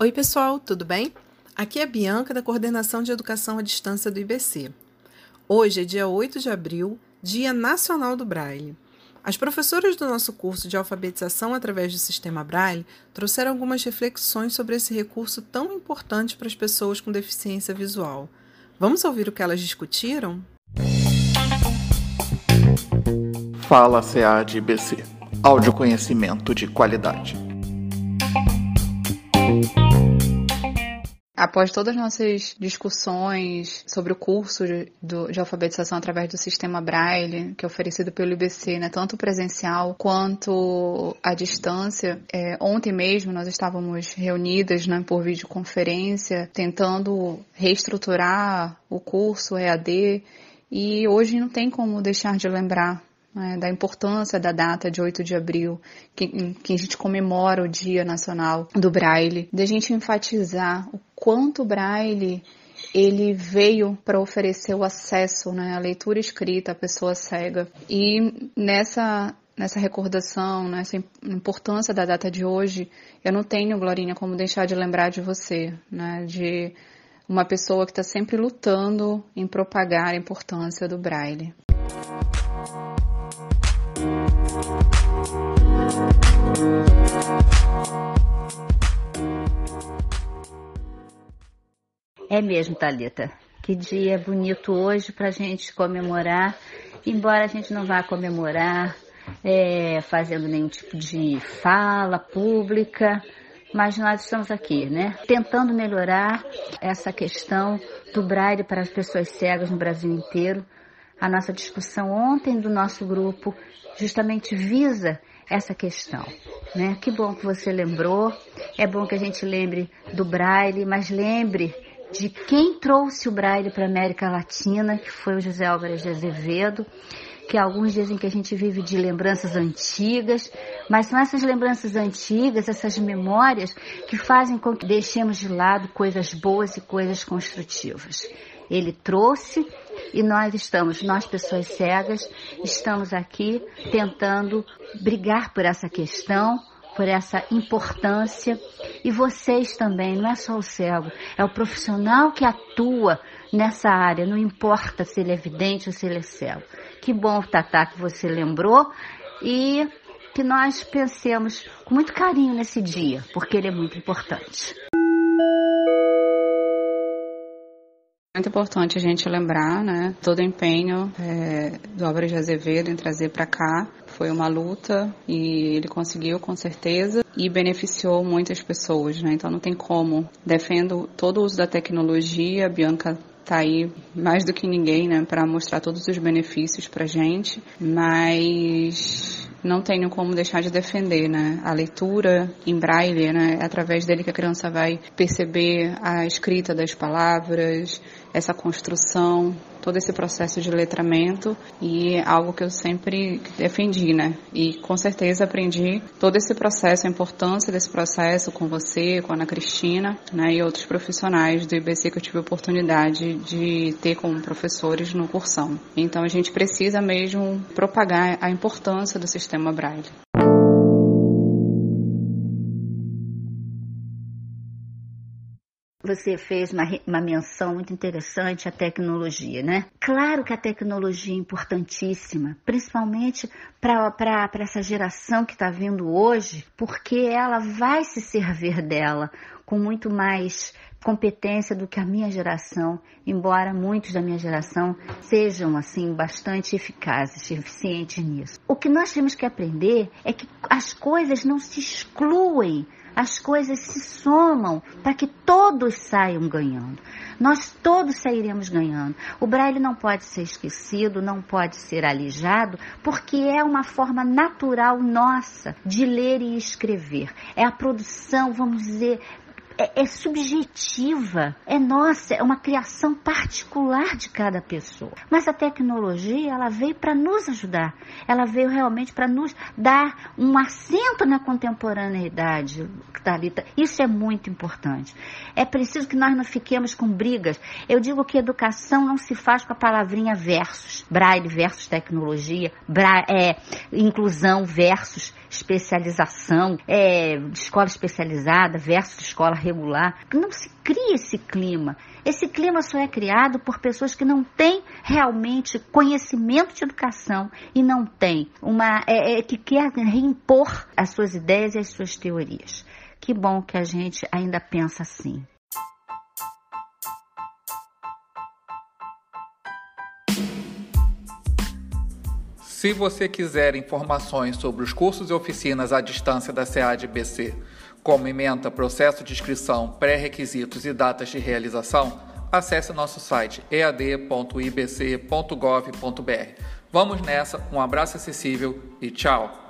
Oi, pessoal, tudo bem? Aqui é Bianca, da Coordenação de Educação à Distância do IBC. Hoje é dia 8 de abril, Dia Nacional do Braille. As professoras do nosso curso de alfabetização através do sistema Braille trouxeram algumas reflexões sobre esse recurso tão importante para as pessoas com deficiência visual. Vamos ouvir o que elas discutiram? Fala CA de IBC. Áudio conhecimento de qualidade. Após todas as nossas discussões sobre o curso de, de, alfabetização através do sistema Braille, que é oferecido pelo IBC, né, tanto presencial quanto à distância, é, ontem mesmo nós estávamos reunidas né, por videoconferência, tentando reestruturar o curso EAD, e hoje não tem como deixar de lembrar né, da importância da data de 8 de abril, que, que a gente comemora o Dia Nacional do Braille, da gente enfatizar o quanto o Braille ele veio para oferecer o acesso né, à leitura escrita à pessoa cega. E nessa, nessa recordação, nessa importância da data de hoje, eu não tenho, Glorinha, como deixar de lembrar de você, né, de uma pessoa que está sempre lutando em propagar a importância do Braille. É mesmo, Talita. Que dia bonito hoje para a gente comemorar, embora a gente não vá comemorar é, fazendo nenhum tipo de fala pública, mas nós estamos aqui, né? Tentando melhorar essa questão do braille para as pessoas cegas no Brasil inteiro. A nossa discussão ontem do nosso grupo justamente visa essa questão. Né? Que bom que você lembrou. É bom que a gente lembre do Braille, mas lembre de quem trouxe o Braille para a América Latina, que foi o José Álvares de Azevedo, que alguns dizem que a gente vive de lembranças antigas, mas são essas lembranças antigas, essas memórias, que fazem com que deixemos de lado coisas boas e coisas construtivas. Ele trouxe e nós estamos, nós pessoas cegas, estamos aqui tentando brigar por essa questão, por essa importância. E vocês também, não é só o cego, é o profissional que atua nessa área, não importa se ele é evidente ou se ele é cego. Que bom, Tatá, que você lembrou e que nós pensemos com muito carinho nesse dia, porque ele é muito importante. Muito importante a gente lembrar, né, todo o empenho é, do Álvaro de Azevedo em trazer para cá. Foi uma luta e ele conseguiu com certeza e beneficiou muitas pessoas, né? Então não tem como. Defendo todo o uso da tecnologia, a Bianca tá aí mais do que ninguém, né, para mostrar todos os benefícios pra gente, mas não tenho como deixar de defender, né? A leitura em braille, né? É através dele que a criança vai perceber a escrita das palavras, essa construção, todo esse processo de letramento e é algo que eu sempre defendi, né? E com certeza aprendi todo esse processo, a importância desse processo com você, com a Ana Cristina, né? E outros profissionais do IBC que eu tive a oportunidade de ter como professores no cursão. Então a gente precisa mesmo propagar a importância do sistema Braille. Você fez uma, uma menção muito interessante à tecnologia, né? Claro que a tecnologia é importantíssima, principalmente para essa geração que está vindo hoje, porque ela vai se servir dela com muito mais competência do que a minha geração, embora muitos da minha geração sejam assim bastante eficazes, eficientes nisso. O que nós temos que aprender é que as coisas não se excluem as coisas se somam para que todos saiam ganhando. Nós todos sairemos ganhando. O braille não pode ser esquecido, não pode ser alijado, porque é uma forma natural nossa de ler e escrever. É a produção, vamos dizer, é, é, subjetiva, é nossa, é uma criação particular de cada pessoa. Mas a tecnologia, ela veio para nos ajudar, ela veio realmente para nos dar um assento na contemporaneidade, Thalita. Isso é muito importante. É preciso que nós não fiquemos com brigas. Eu digo que educação não se faz com a palavrinha versus, braille versus tecnologia, braille, é, inclusão versus especialização, é, escola especializada versus escola regular, não se cria esse clima. Esse clima só é criado por pessoas que não têm realmente conhecimento de educação e não têm uma é, é, que quer reimpor as suas ideias e as suas teorias. Que bom que a gente ainda pensa assim. Se você quiser informações sobre os cursos e oficinas à distância da SEAD-BC, como ementa, processo de inscrição, pré-requisitos e datas de realização, acesse nosso site ead.ibc.gov.br. Vamos nessa, um abraço acessível e tchau!